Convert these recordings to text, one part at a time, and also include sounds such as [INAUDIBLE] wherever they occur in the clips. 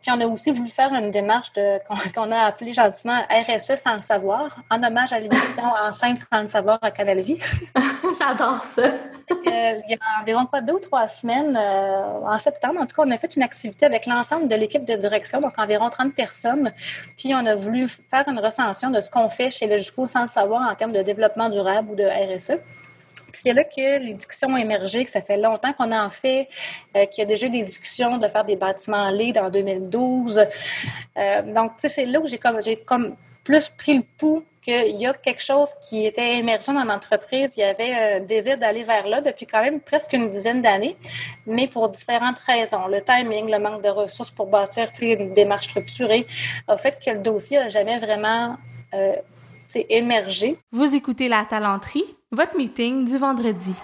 Puis on a aussi voulu faire une démarche de, qu'on, [LAUGHS] a appelée gentiment RSE sans le savoir, en hommage à l'émission [LAUGHS] Enceinte sans le savoir à Canal Vie. [LAUGHS] J'adore ça. il y a environ pas deux ou trois semaines, euh, en septembre, en tout cas, on a fait une activité avec l'ensemble de l'équipe de direction, donc environ 30 personnes. Puis on a voulu faire une recension de ce qu'on fait chez Logisco sans le savoir en termes de développement durable ou de RSE c'est là que les discussions ont émergé, que ça fait longtemps qu'on en fait, euh, qu'il y a déjà des discussions de faire des bâtiments LED en 2012. Euh, donc, tu sais, c'est là où j'ai comme, j'ai comme plus pris le pouls qu'il y a quelque chose qui était émergent dans l'entreprise. Il y avait un désir d'aller vers là depuis quand même presque une dizaine d'années, mais pour différentes raisons. Le timing, le manque de ressources pour bâtir une démarche structurée a fait que le dossier n'a jamais vraiment euh, émergé. Vous écoutez La Talenterie, votre meeting du vendredi.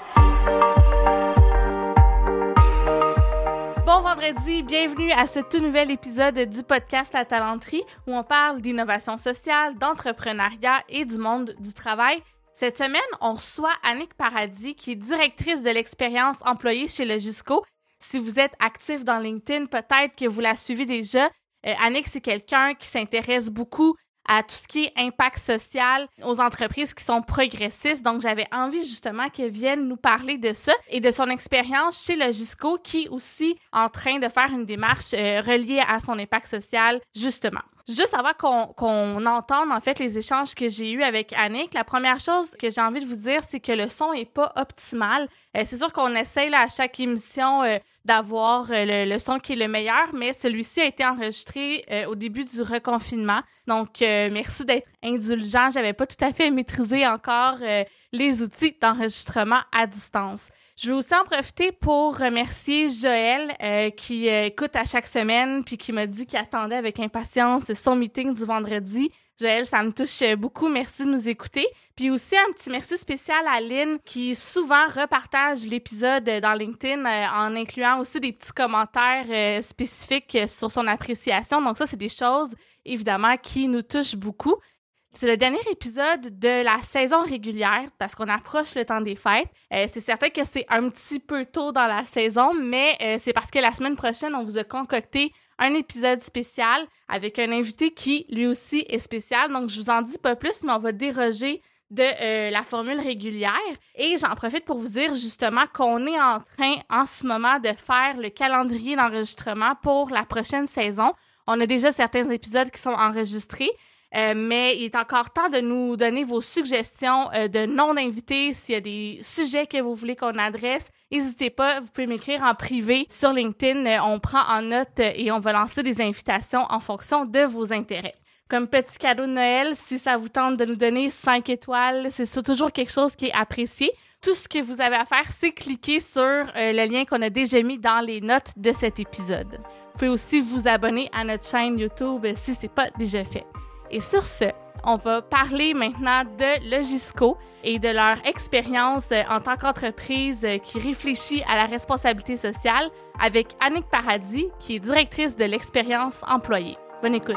Bon vendredi, bienvenue à ce tout nouvel épisode du podcast La Talenterie où on parle d'innovation sociale, d'entrepreneuriat et du monde du travail. Cette semaine, on reçoit Annick Paradis qui est directrice de l'expérience employée chez Logisco. Si vous êtes actif dans LinkedIn, peut-être que vous la suivez déjà. Euh, Annick, c'est quelqu'un qui s'intéresse beaucoup à tout ce qui est impact social aux entreprises qui sont progressistes. Donc, j'avais envie justement qu'elle vienne nous parler de ça et de son expérience chez Logisco qui aussi en train de faire une démarche euh, reliée à son impact social, justement. Juste avant qu'on entende en fait les échanges que j'ai eus avec Annick, la première chose que j'ai envie de vous dire, c'est que le son est pas optimal. Euh, c'est sûr qu'on essaye là, à chaque émission euh, d'avoir euh, le, son qui est le meilleur, mais celui-ci a été enregistré au début du reconfinement. Donc merci d'être indulgent. J'avais pas tout à fait maîtrisé encore les outils d'enregistrement à distance. Je veux aussi en profiter pour remercier Joël euh, qui euh, écoute à chaque semaine puis qui m'a dit qu'il attendait avec impatience son meeting du vendredi. Joël, ça me touche beaucoup. Merci de nous écouter. Puis aussi un petit merci spécial à Lynn qui souvent repartage l'épisode dans LinkedIn euh, en incluant aussi des petits commentaires spécifiques sur son appréciation. Donc ça, c'est des choses évidemment qui nous touchent beaucoup. C'est le dernier épisode de la saison régulière parce qu'on approche le temps des fêtes. Euh, c'est certain que c'est un petit peu tôt dans la saison, mais euh, c'est parce que la semaine prochaine, on vous a concocté un épisode spécial avec un invité qui, lui aussi, est spécial. Donc, je vous en dis pas plus, mais on va déroger de euh, la formule régulière. Et j'en profite pour vous dire justement qu'on est en train en ce moment de faire le calendrier d'enregistrement pour la prochaine saison. On a déjà certains épisodes qui sont enregistrés, euh, mais il est encore temps de nous donner vos suggestions euh, de noms d'invités. S'il y a des sujets que vous voulez qu'on adresse, n'hésitez pas. Vous pouvez m'écrire en privé sur LinkedIn. Euh, on prend en note et on va lancer des invitations en fonction de vos intérêts. Comme petit cadeau de Noël, si ça vous tente de nous donner 5 étoiles, c'est toujours quelque chose qui est apprécié. Tout ce que vous avez à faire, c'est cliquer sur le lien qu'on a déjà mis dans les notes de cet épisode. Vous pouvez aussi vous abonner à notre chaîne YouTube si ce n'est pas déjà fait. Et sur ce, on va parler maintenant de Logisco et de leur expérience euh, en tant qu'entreprise euh, qui réfléchit à la responsabilité sociale avec Annick Paradis, qui est directrice de l'expérience employée. Bonne écoute.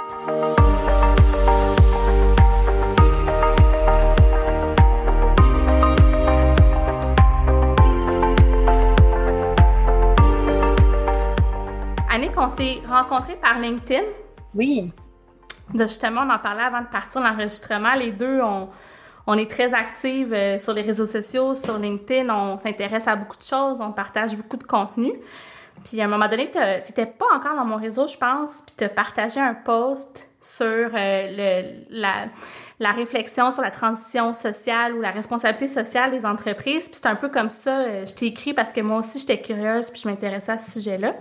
Annick, on s'est rencontrés par LinkedIn. Oui justement, on en parlait avant de partir l'enregistrement. Les deux, on, on est très actifs euh, sur les réseaux sociaux, sur LinkedIn. On s'intéresse à beaucoup de choses, on partage beaucoup de contenu. Puis à un moment donné, tu n'étais pas encore dans mon réseau, je pense, puis tu as partagé un post sur euh, la, réflexion sur la transition sociale ou la responsabilité sociale des entreprises. Puis c'est un peu comme ça, euh, je t'ai écrit parce que moi aussi, j'étais curieuse puis je m'intéressais à ce sujet-là.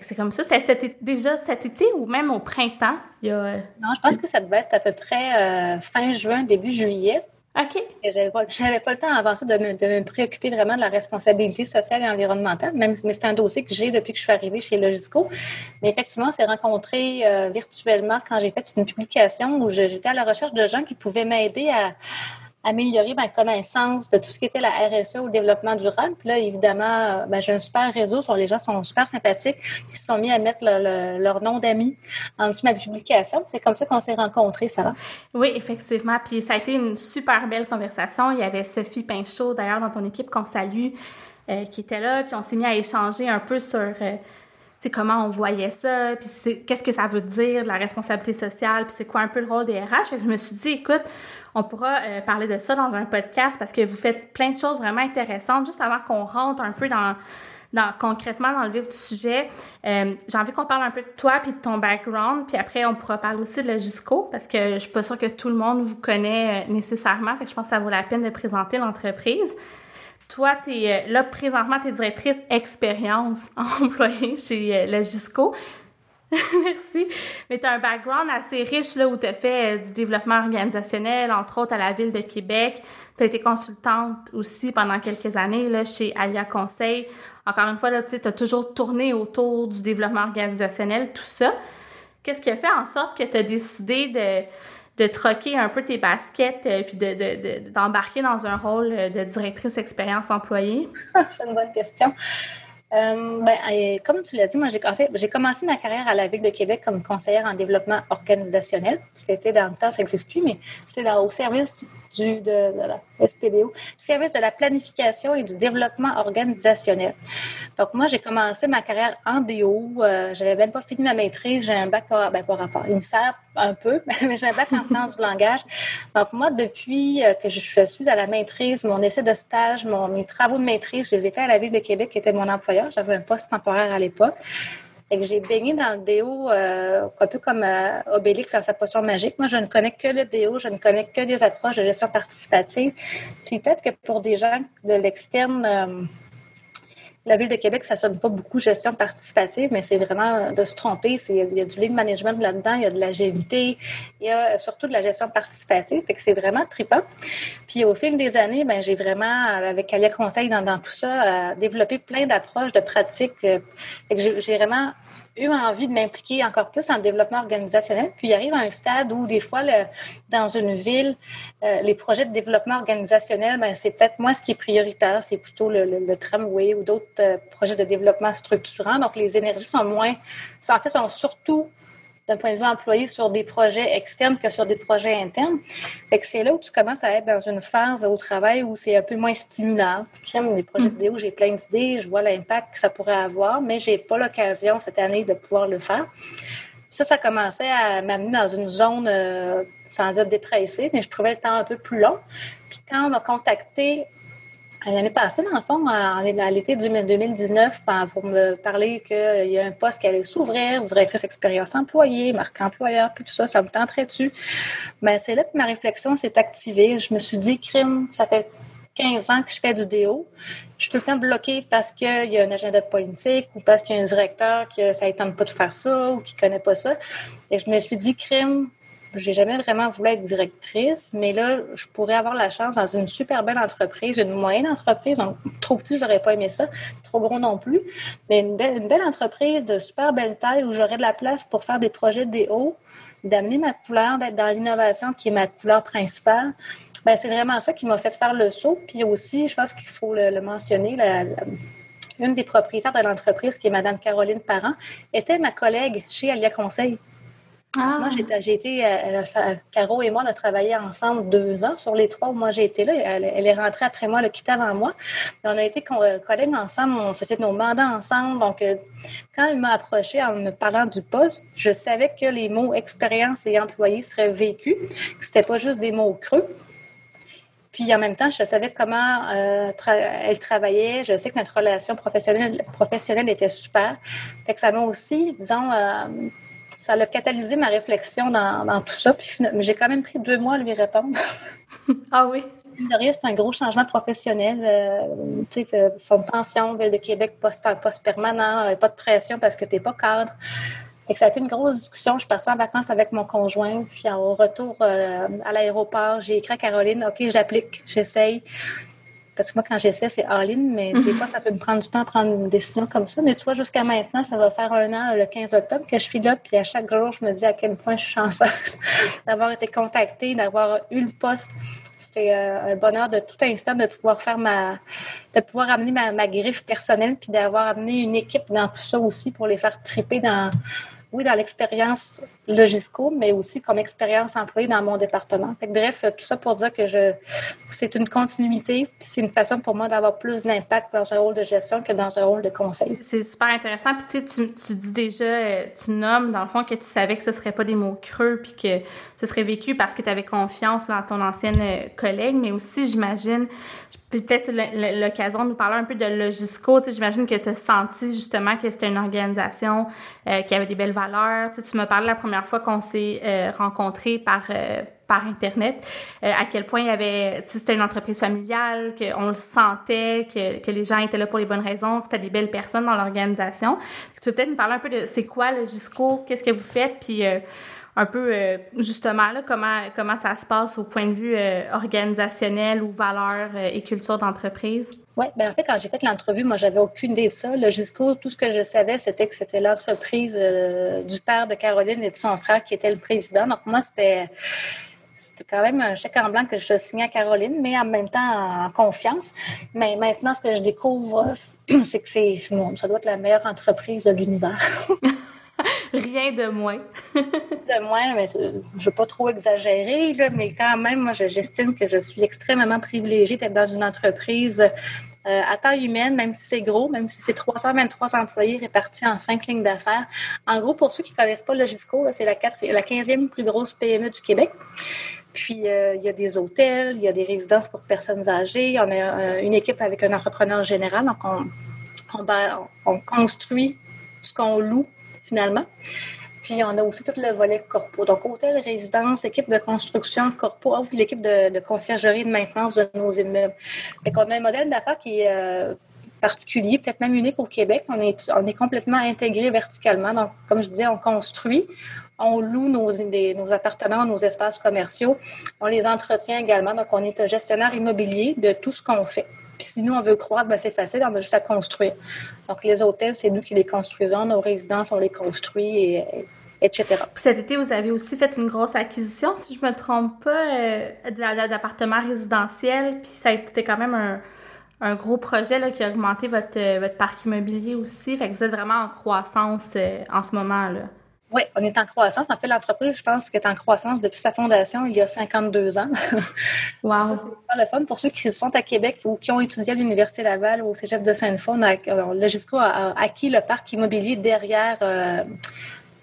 C'est comme ça. C'était déjà cet été ou même au printemps? Il y a... Non, je pense que ça devait être à peu près euh, fin juin, début juillet. OK. J'avais pas, pas le temps avant ça de me, de me, préoccuper vraiment de la responsabilité sociale et environnementale, même mais c'est un dossier que j'ai depuis que je suis arrivée chez Logisco. Mais effectivement, on s'est rencontrés euh, virtuellement quand j'ai fait une publication où j'étais à la recherche de gens qui pouvaient m'aider à, améliorer ma connaissance de tout ce qui était la RSE ou le développement durable. Puis là, évidemment, ben, j'ai un super réseau, les gens sont super sympathiques, ils se sont mis à mettre leur nom d'amis en dessous de ma publication. C'est comme ça qu'on s'est rencontrés, Sarah. Oui, effectivement. Puis ça a été une super belle conversation. Il y avait Sophie Pinchot, d'ailleurs, dans ton équipe qu'on salue, euh, qui était là. Puis on s'est mis à échanger un peu sur... Euh, c'est comment on voyait ça, puis qu'est-ce que ça veut dire, la responsabilité sociale, puis c'est quoi un peu le rôle des RH? je me suis dit, écoute, on pourra euh, parler de ça dans un podcast parce que vous faites plein de choses vraiment intéressantes. Juste avant qu'on rentre un peu dans, concrètement dans le vif du sujet, euh, j'ai envie qu'on parle un peu de toi puis de ton background, puis après on pourra parler aussi de Logisco parce que je suis pas sûre que tout le monde vous connaît euh, nécessairement, je pense que ça vaut la peine de présenter l'entreprise. Toi, tu es là présentement, tu es directrice expérience [LAUGHS] employée chez Logisco. [LAUGHS] Merci. Mais tu as un background assez riche là, où tu as fait euh, du développement organisationnel, entre autres à la Ville de Québec. Tu as été consultante aussi pendant quelques années là, chez Alia Conseil. Encore une fois, tu as toujours tourné autour du développement organisationnel, tout ça. Qu'est-ce qui a fait en sorte que tu as décidé de, de troquer un peu tes baskets et euh, puis d'embarquer de, dans un rôle euh, de directrice expérience employée? [LAUGHS] C'est une bonne question. Euh, ben, comme tu l'as dit, moi, j'ai commencé ma carrière à la Ville de Québec comme conseillère en développement organisationnel. C'était dans le temps, ça n'existe plus, mais c'était au service du, de, la SPDO, service de la planification et du développement organisationnel. Donc, moi, j'ai commencé ma carrière en DO. Euh, j'avais même pas fini ma maîtrise. J'ai un bac, ben, pas rapport. Il me sert un peu, [LAUGHS] mais j'ai un bac en sciences du langage. Donc, moi, depuis euh, que je suis à la maîtrise, mon essai de stage, mes travaux de maîtrise, je les ai faits à la Ville de Québec, qui était mon employeur. J'avais un poste temporaire à l'époque que j'ai baigné dans le déo euh, un peu comme euh, Obélix dans sa potion magique. Moi, je ne connais que le déo, je ne connais que des approches de gestion participative. Puis peut-être que pour des gens de l'externe, euh, la Ville de Québec, ça sonne pas beaucoup gestion participative, mais c'est vraiment de se tromper. Il y a du lead management là-dedans, il y a de l'agilité, il y a surtout de la gestion participative. Fait que c'est vraiment trippant. Puis au fil des années, ben, j'ai vraiment, avec Alia Conseil dans, dans tout ça, développé plein d'approches, de pratiques. J'ai vraiment eu envie de m'impliquer encore plus en développement organisationnel. Puis il arrive à un stade où des fois, le, dans une ville, euh, les projets de développement organisationnel, ben, c'est peut-être moins ce qui est prioritaire, c'est plutôt le, le, tramway ou d'autres euh, projets de développement structurant. Donc les énergies sont moins, en fait, sont surtout d'un point de vue employé sur des projets externes que sur des projets internes. Fait que c'est là où tu commences à être dans une phase au travail où c'est un peu moins stimulant. Crées des projets de vidéo, j'ai plein d'idées, je vois l'impact que ça pourrait avoir, mais j'ai pas l'occasion cette année de pouvoir le faire. ça, ça commençait à m'amener dans une zone, euh, sans dire dépressée, mais je trouvais le temps un peu plus long. Puis quand on m'a contacté L'année passée, dans le fond, à l'été 2019, pour me parler qu'il y a un poste qui allait s'ouvrir, directrice expérience employée, marque employeur, puis tout ça, ça me tenterait dessus. Mais c'est là que ma réflexion s'est activée. Je me suis dit, crime, ça fait 15 ans que je fais du déo. Je suis tout le temps bloquée parce qu'il y a un agenda politique ou parce qu'il y a un directeur qui ça ne tente pas de faire ça ou qui ne connaît pas ça. Et je me suis dit, crime, j'ai jamais vraiment voulu être directrice, mais là, je pourrais avoir la chance dans une super belle entreprise, une moyenne entreprise. Donc, trop petit, j'aurais pas aimé ça. Trop gros non plus. Mais une belle, entreprise de super belle taille où j'aurais de la place pour faire des projets de hauts, d'amener ma couleur, d'être dans l'innovation qui est ma couleur principale. Ben, c'est vraiment ça qui m'a fait faire le saut. Puis aussi, je pense qu'il faut le, mentionner, une des propriétaires de l'entreprise, qui est Mme Caroline Parent, était ma collègue chez Alia Conseil. Ah. Moi, j'ai été, euh, euh, Caro et moi, on a travaillé ensemble deux ans sur les trois où moi j'ai été là. Elle, est rentrée après moi, elle a quitté avant moi. on a été euh, collègues ensemble, on faisait nos mandats ensemble. Donc, quand elle m'a approché en me parlant du poste, je savais que les mots expérience et employé seraient vécus, que c'était pas juste des mots creux. Puis en même temps, je savais comment elle travaillait. Je sais que notre relation professionnelle, professionnelle était super. Fait que ça m'a aussi, disons, ça a catalysé ma réflexion dans, tout ça. Puis j'ai quand même pris deux mois à lui répondre. [LAUGHS] ah oui? C'est un gros changement professionnel. Euh, tu sais, fonds de pension, Ville de Québec, poste, poste permanent, euh, pas de pression parce que tu n'es pas cadre. Et ça a été une grosse discussion. Je suis partie en vacances avec mon conjoint. Puis au retour euh, à l'aéroport, j'ai écrit à Caroline, OK, j'applique, j'essaye. Parce que moi, quand j'essaie, c'est all-in, mais des fois, ça peut me prendre du temps à prendre une décision comme ça. Mais tu vois, jusqu'à maintenant, ça va faire un an, le 15 octobre, que je suis là. Puis à chaque jour, je me dis à quel point je suis chanceuse [LAUGHS] d'avoir été contactée, d'avoir eu le poste. C'était euh, un bonheur de tout instant de pouvoir faire ma, de pouvoir amener ma, ma griffe personnelle, puis d'avoir amené une équipe dans tout ça aussi pour les faire triper dans, oui, dans l'expérience Logisco, mais aussi comme expérience employée dans mon département. bref, tout ça pour dire que je, c'est une continuité, c'est une façon pour moi d'avoir plus d'impact dans un rôle de gestion que dans un rôle de conseil. C'est super intéressant. Puis tu, tu dis déjà, euh, tu nommes dans le fond que tu savais que ce serait pas des mots creux, puis que ce serait vécu parce que tu avais confiance dans ton ancienne euh, collègue, mais aussi, j'imagine, peut-être l'occasion de nous parler un peu de Logisco. Tu j'imagine que tu as senti justement que c'était une organisation euh, qui avait des belles valeurs. Tu, m'as parlé la première fois qu'on s'est euh, rencontrés par euh, par internet, à quel point il y avait, c'était une entreprise familiale, qu'on le sentait, que, que les gens étaient là pour les bonnes raisons, que c'était des belles personnes dans l'organisation. Tu peux peut-être nous parler un peu de c'est quoi Logisco, qu'est-ce que vous faites, puis un peu euh, justement là, comment comment ça se passe au point de vue euh, organisationnel ou valeurs euh, et culture d'entreprise? Oui, bien en fait, quand j'ai fait l'entrevue, moi, j'avais aucune idée de ça. Logisco, tout ce que je savais, c'était que c'était l'entreprise du père de Caroline et de son frère qui était le président. Donc, moi, c'était c'était quand même un chèque en blanc que je signais à Caroline, mais en même temps en confiance. Mais maintenant, ce que je découvre, [CLEARS THROAT] c'est que c'est, ça doit être la meilleure entreprise de l'univers. [LAUGHS] [LAUGHS] Rien de moins. [LAUGHS] de moins, mais je ne veux pas trop exagérer, mais quand même, moi, j'estime que je suis extrêmement privilégiée d'être dans une entreprise euh, à taille humaine, même si c'est gros, même si c'est 323 employés répartis en cinq lignes d'affaires. En gros, pour ceux qui ne connaissent pas Logisco, c'est la, la 15e plus grosse PME du Québec. Puis, euh, il y a des hôtels, il y a des résidences pour personnes âgées. On a euh, une équipe avec un entrepreneur général. Donc, on, on, on construit ce qu'on loue finalement. Puis on a aussi tout le volet corpo. Donc, hôtel, résidence, équipe de construction, corpo, puis l'équipe de, conciergerie et de maintenance de nos immeubles. Fait qu'on a un modèle d'affaires qui est euh, particulier, peut-être même unique au Québec. On est, on est complètement intégré verticalement. Donc, comme je disais, on construit, on loue nos, nos appartements, nos espaces commerciaux. On les entretient également. Donc, on est un gestionnaire immobilier de tout ce qu'on fait. Puis si nous, on veut croître, ben, c'est facile, on a juste à construire. Donc, les hôtels, c'est nous qui les construisons. Nos résidences, on les construit, et, etc. Puis cet été, vous avez aussi fait une grosse acquisition, si je ne me trompe pas, euh, d'appartements résidentiels. Puis ça a été quand même un, gros projet qui a augmenté votre, euh, votre parc immobilier aussi. Fait que vous êtes vraiment en croissance euh, en ce moment. là. Oui, on est en croissance. En fait, l'entreprise, je pense, est en croissance depuis sa fondation il y a 52 ans. [LAUGHS] Wow. c'est le fun. Pour ceux qui sont à Québec ou qui ont étudié à l'Université Laval ou au Cégep de Sainte-Foy, Logisco a, acquis le parc immobilier derrière euh,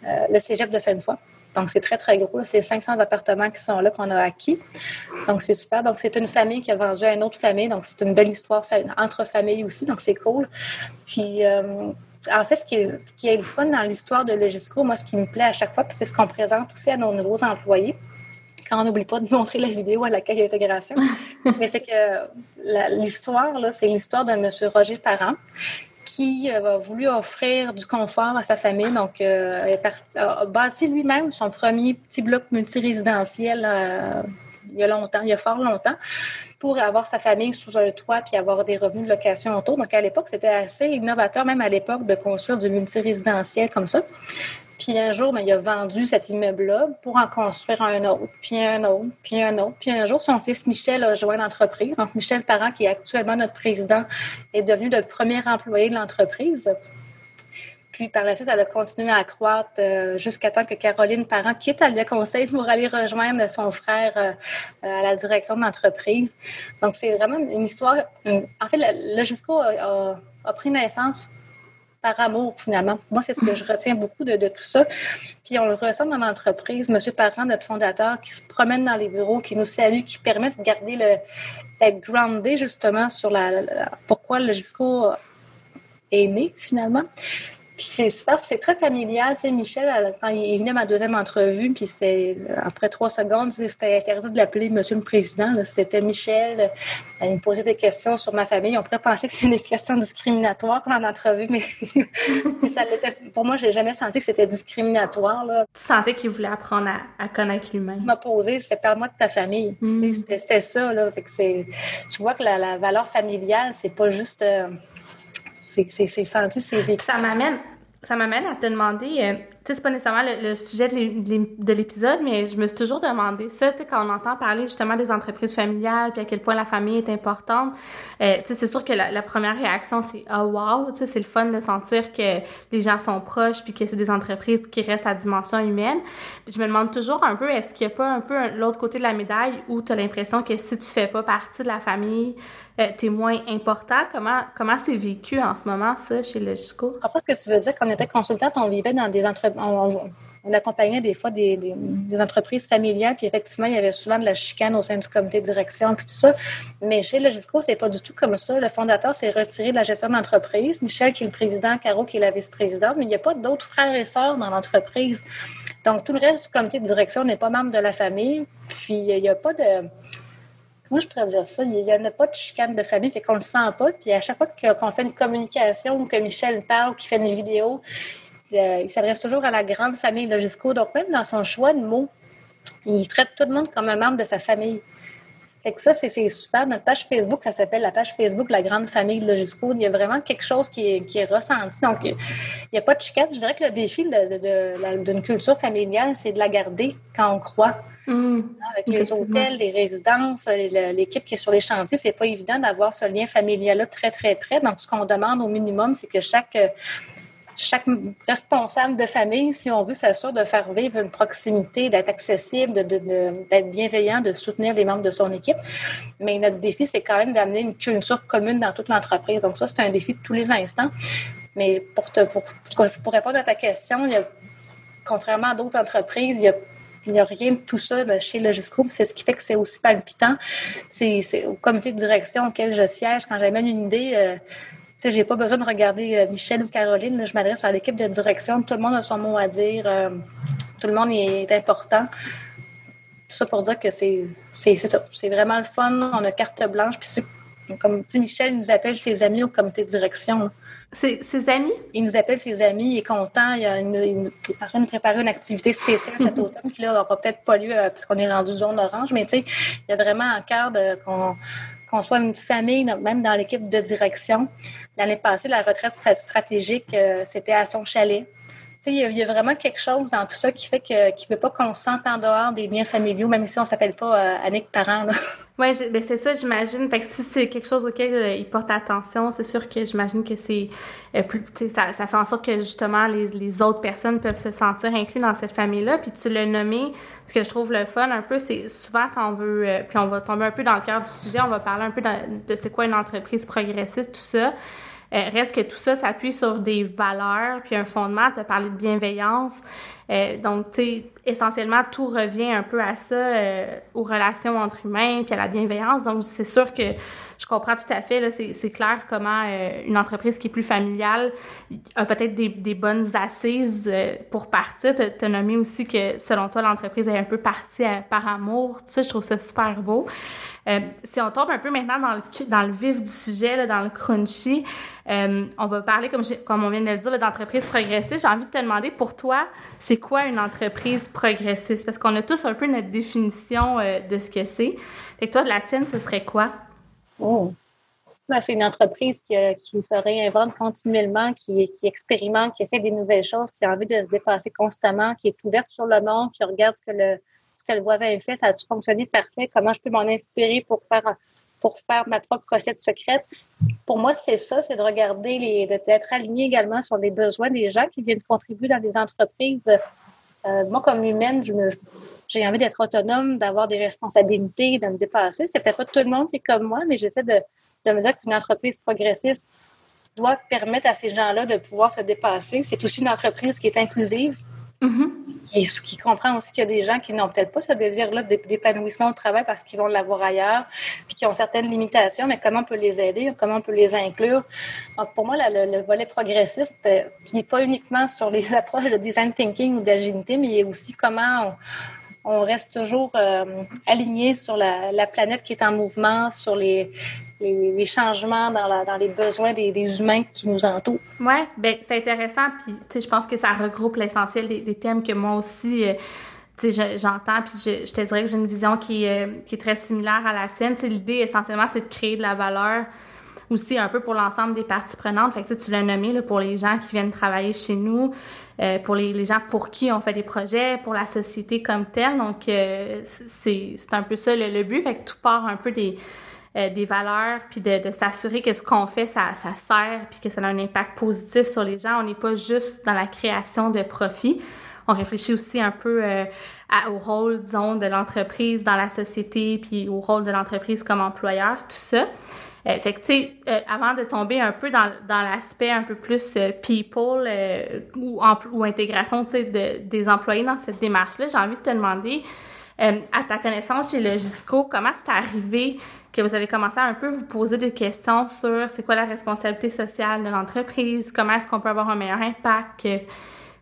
euh, le Cégep de Sainte-Foy. Donc, c'est très, très gros. C'est 500 appartements qui sont là qu'on a acquis. Donc, c'est super. Donc, c'est une famille qui a vendu à une autre famille. Donc, c'est une belle histoire entre familles aussi. Donc, c'est cool. Puis, euh, en fait, ce qui, est, le fun dans l'histoire de Logisco, moi, ce qui me plaît à chaque fois, puis c'est ce qu'on présente aussi à nos nouveaux employés, quand on n'oublie pas de [LAUGHS] montrer la vidéo à l'accueil d'intégration, [LAUGHS] mais c'est que l'histoire, c'est l'histoire de M. Roger Parent, qui euh, a voulu offrir du confort à sa famille. Donc, euh, a bâti lui-même son premier petit bloc multirésidentiel euh, il y a longtemps, il y a fort longtemps pour avoir sa famille sous un toit puis avoir des revenus de location autour. Donc, à l'époque, c'était assez innovateur, même à l'époque, de construire du multirésidentiel comme ça. Puis un jour, ben, il a vendu cet immeuble-là pour en construire un autre, puis un autre, puis un autre. Puis un jour, son fils Michel a joint l'entreprise. Donc, Michel Parent, qui est actuellement notre président, est devenu le premier employé de l'entreprise. Puis par la suite, elle a continué à croître euh, jusqu'à temps que Caroline Parent quitte le conseil pour aller rejoindre son frère euh, à la direction de l'entreprise. Donc, c'est vraiment une histoire. En fait, le Jusco a, pris naissance par amour, finalement. Moi, c'est ce que je retiens beaucoup de, tout ça. Puis on le ressent dans l'entreprise. Monsieur Parent, notre fondateur, qui se promène dans les bureaux, qui nous salue, qui permet de garder le. d'être groundé, justement, sur la, pourquoi le Gisco est né, finalement. Puis c'est super, c'est très familial. Tu sais, Michel, quand il venait à ma deuxième entrevue, puis c'est après trois secondes, c'était interdit de l'appeler Monsieur le Président. C'était Michel. Il me posait des questions sur ma famille. On pourrait penser que c'était des questions discriminatoires en entrevue, [LAUGHS] mais, ça l'était. Pour moi, j'ai jamais senti que c'était discriminatoire. Là. Tu sentais qu'il voulait apprendre à, connaître lui-même. Il m'a posé, c'était par moi de ta famille. Mm. C'était ça. Là. Fait que tu vois que la, valeur familiale, c'est pas juste. Euh, c'est senti, c'est Ça m'amène, ça m'amène à te demander, euh, sais, c'est pas nécessairement le, sujet de l'épisode, mais je me suis toujours demandé ça, tu sais, quand on entend parler justement des entreprises familiales, puis à quel point la famille est importante, euh, tu sais, c'est sûr que la, première réaction, c'est « Oh wow! » Tu sais, c'est le fun de sentir que les gens sont proches, puis que c'est des entreprises qui restent à dimension humaine. Puis je me demande toujours un peu, est-ce qu'il n'y a pas un peu l'autre côté de la médaille où tu as l'impression que si tu fais pas partie de la famille, euh, t'es moins important. Comment comment c'est vécu en ce moment, ça, chez Logisco? Après, ce que tu faisais, quand on était consultante, on vivait dans des entreprises... On, accompagnait des fois des, des, entreprises familiales, puis effectivement, il y avait souvent de la chicane au sein du comité de direction, puis tout ça. Mais chez Logisco, c'est pas du tout comme ça. Le fondateur s'est retiré de la gestion d'entreprise. Michel, qui est le président, Caro, qui est la vice-présidente, mais il n'y a pas d'autres frères et sœurs dans l'entreprise. Donc, tout le reste du comité de direction n'est pas membre de la famille. Puis, il n'y a pas de moi, je pourrais dire ça. Il n'y en a pas de chicane de famille, fait qu'on le sent pas. Puis à chaque fois qu'on fait une communication ou que Michel parle, qu'il fait une vidéo, euh, il s'adresse toujours à la grande famille Logisco. Donc, même dans son choix de mots, il traite tout le monde comme un membre de sa famille. Fait que ça, c'est super. Notre page Facebook, ça s'appelle la page Facebook La Grande Famille Logisco. Il y a vraiment quelque chose qui est, qui est ressenti. Donc, il n'y a pas de chicane. Je dirais que le défi d'une culture familiale, c'est de la garder quand on croit. Mmh. Avec les hôtels, les résidences, l'équipe qui est sur les chantiers, c'est pas évident d'avoir ce lien familial-là très, très près. Donc, ce qu'on demande au minimum, c'est que chaque, chaque responsable de famille, si on veut, s'assure de faire vivre une proximité, d'être accessible, d'être bienveillant, de soutenir les membres de son équipe. Mais notre défi, c'est quand même d'amener une culture commune dans toute l'entreprise. Donc, ça, c'est un défi de tous les instants. Mais pour, te, répondre à ta question, contrairement à d'autres entreprises, il n'y a rien de tout ça chez Logisco. C'est ce qui fait que c'est aussi palpitant. C'est au comité de direction auquel je siège. Quand j'amène une idée, euh, je n'ai pas besoin de regarder euh, Michel ou Caroline. je m'adresse à l'équipe de direction. Tout le monde a son mot à dire. Euh, tout le monde est important. Tout ça pour dire que c'est ça. C'est vraiment le fun. On a carte blanche. Puis comme dit Michel, il nous appelle ses amis au comité de direction. Ses, amis? Il nous appelle ses amis, il est content. Il, a une, il, est en train de préparer une activité spéciale cet [LAUGHS] automne qui, là, n'aura peut-être pas lieu parce qu'on est rendu zone orange, mais tu sais, il y a vraiment un cœur qu'on qu'on soit une famille, même dans l'équipe de direction. L'année passée, la retraite stratégique, euh, c'était à son chalet. Il y, a vraiment quelque chose dans tout ça qui fait que qui veut pas qu'on se sente en dehors des liens familiaux, même si on s'appelle pas euh, Annick Parent. [LAUGHS] Oui, ben c'est ça, j'imagine. Fait que si c'est quelque chose auquel euh, il porte attention, c'est sûr que j'imagine que c'est euh, plus, ça, ça fait en sorte que justement les, les autres personnes peuvent se sentir inclus dans cette famille-là. Puis tu l'as nommé, ce que je trouve le fun un peu, c'est souvent quand on veut, euh, puis on va tomber un peu dans le cœur du sujet, on va parler un peu de, de c'est quoi une entreprise progressiste, tout ça. Euh, reste que tout ça s'appuie sur des valeurs, puis un fondement. Tu as parlé de bienveillance. Euh, donc, tu essentiellement, tout revient un peu à ça, euh, aux relations entre humains, puis à la bienveillance. Donc, c'est sûr que je comprends tout à fait. C'est, clair comment une entreprise qui est plus familiale a peut-être des, bonnes assises pour partir. Tu as nommé aussi que, selon toi, l'entreprise est un peu partie par amour. Tu sais, je trouve ça super beau. Euh, si on tombe un peu maintenant dans le, vif du sujet, dans le crunchy, euh, on va parler, comme, on vient de le dire, d'entreprise progressiste. J'ai envie de te demander, pour toi, c'est quoi une entreprise progressiste? Parce qu'on a tous un peu notre définition euh, de ce que c'est. Et toi, la tienne, ce serait quoi? Ben, c'est une entreprise qui, qui, se réinvente continuellement, qui, qui expérimente, qui essaie des nouvelles choses, qui a envie de se dépasser constamment, qui est ouverte sur le monde, qui regarde ce que le, que le voisin fait, ça a-tu fonctionné parfait, comment je peux m'en inspirer pour faire pour faire ma propre recette secrète? Pour moi, c'est ça, c'est de regarder les, d'être aligné également sur les besoins des gens qui viennent contribuer dans des entreprises. Euh, moi, comme humaine, je me, j'ai envie d'être autonome, d'avoir des responsabilités, de me dépasser. C'est peut-être pas tout le monde qui est comme moi, mais j'essaie de, de me dire qu'une entreprise progressiste doit permettre à ces gens-là de pouvoir se dépasser. C'est aussi une entreprise qui est inclusive. Mm-hmm qui, comprend aussi qu'il y a des gens qui n'ont peut-être pas ce désir-là d'épanouissement au travail parce qu'ils vont l'avoir ailleurs, puis qui ont certaines limitations, mais comment on peut les aider, comment on peut les inclure? Donc, pour moi, le, volet progressiste, euh, il n'est pas uniquement sur les [LAUGHS] approches de design thinking ou d'agilité, mais il est aussi comment on, reste toujours euh, aligné sur la, la, planète qui est en mouvement, sur les, changements dans, les besoins des, humains qui nous entourent. Oui, ben c'est intéressant. Puis, tu sais, je pense que ça regroupe l'essentiel des, thèmes que moi aussi, euh, j'entends. Puis, je, te dirais que j'ai une vision qui, euh, qui est très similaire à la tienne. L'idée, essentiellement, c'est de créer de la valeur aussi un peu pour l'ensemble des parties prenantes. Fait que tu l'as nommé là, pour les gens qui viennent travailler chez nous, euh, pour les, les, gens pour qui on fait des projets, pour la société comme telle. Donc, euh, c'est un peu ça le, but. Fait que tout part un peu des, euh, des valeurs, puis de, de s'assurer que ce qu'on fait, ça, ça sert, puis que ça a un impact positif sur les gens. On n'est pas juste dans la création de profit. On réfléchit aussi un peu au rôle, disons, de l'entreprise dans la société, puis au rôle de l'entreprise comme employeur, tout ça. Euh, fait que, tu sais, euh, avant de tomber un peu dans, dans l'aspect un peu plus euh, people ou, ou intégration, de, des employés dans cette démarche-là, j'ai envie de te demander, à ta connaissance chez Logisco, comment c'est arrivé que vous avez commencé à un peu vous poser des questions sur c'est quoi la responsabilité sociale de l'entreprise, comment est-ce qu'on peut avoir un meilleur impact,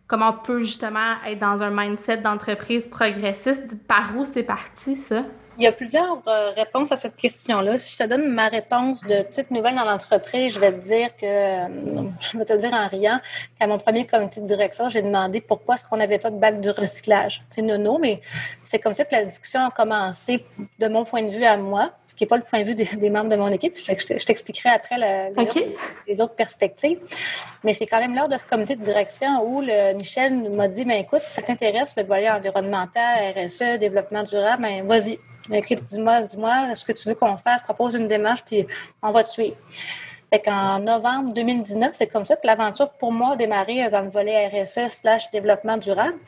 comment on peut justement être dans un mindset d'entreprise progressiste, par où c'est parti ça? Il y a plusieurs euh, réponses à cette question-là. Si je te donne ma réponse de petite nouvelle dans l'entreprise, je vais te dire que, euh, je vais te dire en riant, qu'à mon premier comité de direction, j'ai demandé pourquoi est-ce qu'on n'avait pas de bac du recyclage. C'est nono, mais c'est comme ça que la discussion a commencé de mon point de vue à moi, ce qui n'est pas le point de vue des, membres de mon équipe. Je, t'expliquerai après les, autres, perspectives. Mais c'est quand même lors de ce comité de direction où le, Michel m'a dit, ben écoute, si ça t'intéresse, le volet environnemental, RSE, développement durable, ben vas-y, dis-moi, dis-moi, ce que tu veux qu'on fasse? Propose une démarche, puis on va te suivre. Fait qu'en novembre 2019, c'est comme ça que l'aventure pour moi a démarré dans le volet RSE slash développement durable.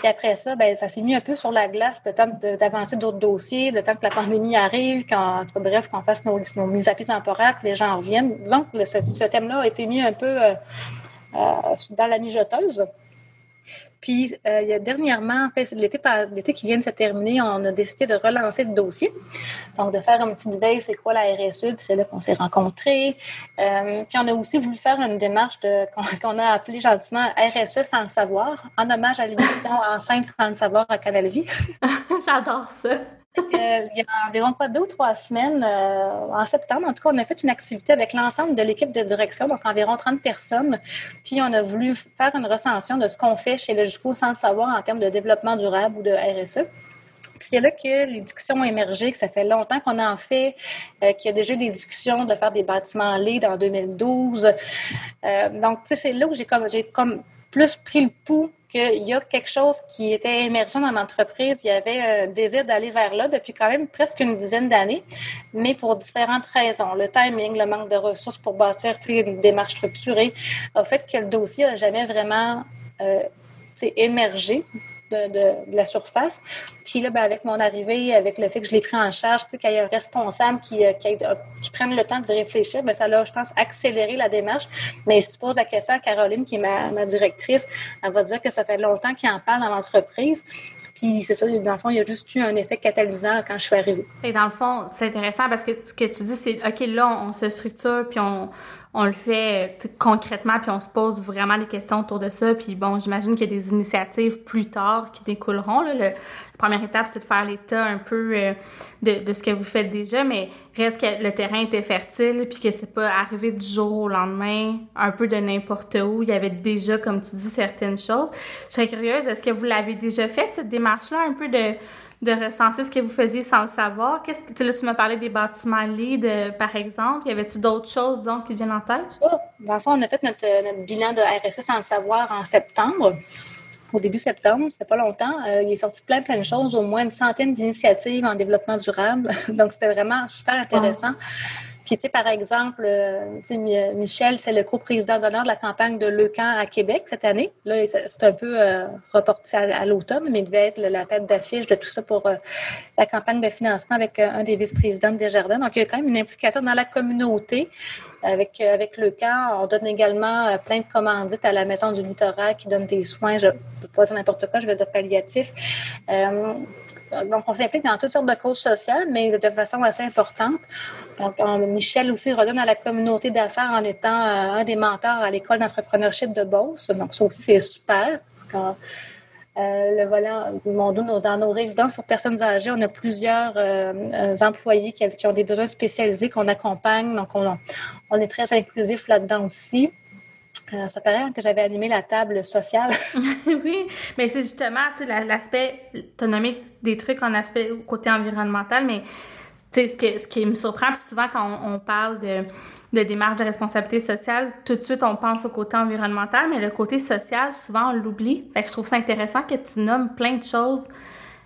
Puis après ça, ben, ça s'est mis un peu sur la glace, le temps d'avancer d'autres dossiers, le temps que la pandémie arrive, quand, bref, qu'on fasse nos, nos mises à pied temporaires, que les gens reviennent. Disons que ce, thème-là a été mis un peu euh, euh, dans la mijoteuse. Puis, euh, il y a dernièrement, en fait, l'été, qui vient de se terminer, on a décidé de relancer le dossier. Donc, de faire un petit veille, c'est quoi la RSE, puis c'est là qu'on s'est rencontrés. Euh, puis, on a aussi voulu faire une démarche de, [LAUGHS] qu'on, a appelée gentiment RSE sans le savoir, en hommage à l'émission [LAUGHS] Enceinte sans le savoir à Canal Vie. [LAUGHS] J'adore ça. Euh, il y a environ pas deux ou trois semaines, euh, en septembre, en tout cas, on a fait une activité avec l'ensemble de l'équipe de direction, donc environ 30 personnes. Puis on a voulu faire une recension de ce qu'on fait chez Jusqu'au sans le savoir en termes de développement durable ou de RSE. c'est là que les discussions ont émergé, que ça fait longtemps qu'on en fait, euh, qu'il y a déjà des discussions de faire des bâtiments LED en 2012. donc, c'est là où j'ai comme, j'ai comme plus pris le pouls qu'il y a quelque chose qui était émergent dans l'entreprise. Il y avait un désir d'aller vers là depuis quand même presque une dizaine d'années, mais pour différentes raisons. Le timing, le manque de ressources pour bâtir une démarche structurée a fait que le dossier n'a jamais vraiment euh, émergé de, la surface. Puis là, ben, avec mon arrivée, avec le fait que je l'ai pris en charge, qu'il y ait un responsable qui, euh, qui, qui prenne le temps d'y réfléchir, ben, ça l'a, je pense, accéléré la démarche. Mais tu poses la question à Caroline, qui est ma, ma directrice, elle va dire que ça fait longtemps qu'il en parle dans l'entreprise. Puis c'est ça, dans le fond, il y a juste eu un effet catalysant quand je suis arrivée. Et dans le fond, c'est intéressant parce que ce que tu dis, c'est OK, là, on se structure, puis on, on le fait concrètement, puis on se pose vraiment des questions autour de ça. Puis bon, j'imagine qu'il y a des initiatives plus tard qui découleront. Là. Première étape, c'est de faire l'état un peu euh, de, de, ce que vous faites déjà, mais reste que le terrain était fertile, puis que c'est pas arrivé du jour au lendemain, un peu de n'importe où. Il y avait déjà, comme tu dis, certaines choses. Je serais curieuse, est-ce que vous l'avez déjà fait, cette démarche-là, un peu de de recenser ce que vous faisiez sans le savoir? Qu'est-ce que là tu m'as parlé des bâtiments lead euh, par exemple. Y avait-tu d'autres choses disons qui viennent en tête? Dans le fond, on a fait notre, bilan de RSE sans le savoir en septembre. Au début septembre, c'était pas longtemps. Euh, il est sorti plein, plein de choses, au moins une centaine d'initiatives en développement durable. [LAUGHS] Donc, c'était vraiment super intéressant. Puis, tu sais, par exemple, euh, Michel, c'est le co-président d'honneur de la campagne de Leucan à Québec cette année. Là, c'est un peu euh, reporté à, l'automne, mais il devait être la tête d'affiche de tout ça pour euh, la campagne de financement avec un des vice-présidents de Desjardins. Donc, il y a quand même une implication dans la communauté. Avec, avec le camp, on donne également plein de commandites à la Maison du Littoral qui donne des soins, je ne veux pas dire n'importe quoi, je veux dire palliatifs. Donc, on s'implique dans toutes sortes de causes sociales, mais de façon assez importante. Donc, Michel aussi redonne à la communauté d'affaires en étant euh, un des mentors à l'école d'entrepreneurship de Beauce. Donc, ça aussi, c'est super. Euh, le volant, dans nos résidences pour personnes âgées, on a plusieurs euh, employés qui, ont des besoins spécialisés qu'on accompagne. Donc, on, on est très inclusif là-dedans aussi. Euh, ça paraît que j'avais animé la table sociale. [LAUGHS] oui, mais c'est justement l'aspect, tu as nommé des trucs en aspect côté environnemental, mais tu sais, ce, que, ce qui me surprend, puis souvent quand on, parle de, de démarche de responsabilité sociale, tout de suite on pense au côté environnemental, mais le côté social, souvent on l'oublie. Fait que je trouve ça intéressant que tu nommes plein de choses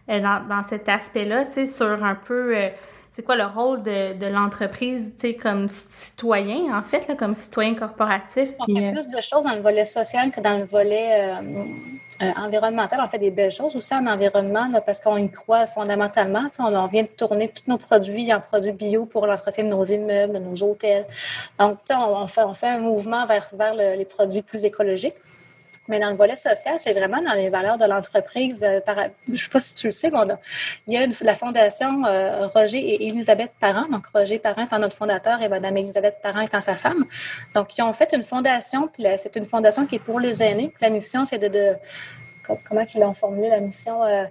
euh, dans, dans cet aspect-là, tu sais, sur un peu euh, c'est quoi le rôle de, de l'entreprise, tu sais, comme citoyen, en fait, là, comme citoyen corporatif. On fait euh, plus de choses dans le volet social que dans le volet euh, euh, environnemental. On fait des belles choses aussi en environnement, là, parce qu'on y croit fondamentalement. On, on, vient de tourner tous nos produits en produits bio pour l'entretien de nos immeubles, de nos hôtels. Donc, on, on, fait, on fait un mouvement vers, vers les produits plus écologiques. Mais dans le volet social, c'est vraiment dans les valeurs de l'entreprise. Euh, je ne sais pas si tu le sais, mais il y a la fondation euh, Roger et Elisabeth Parent. Donc, Roger Parent est notre fondateur et Mme Elisabeth Parent étant sa femme. Donc, ils ont fait une fondation, puis c'est une fondation qui est pour les aînés. La mission, c'est de, Comment ils l'ont formulé, la mission? Euh,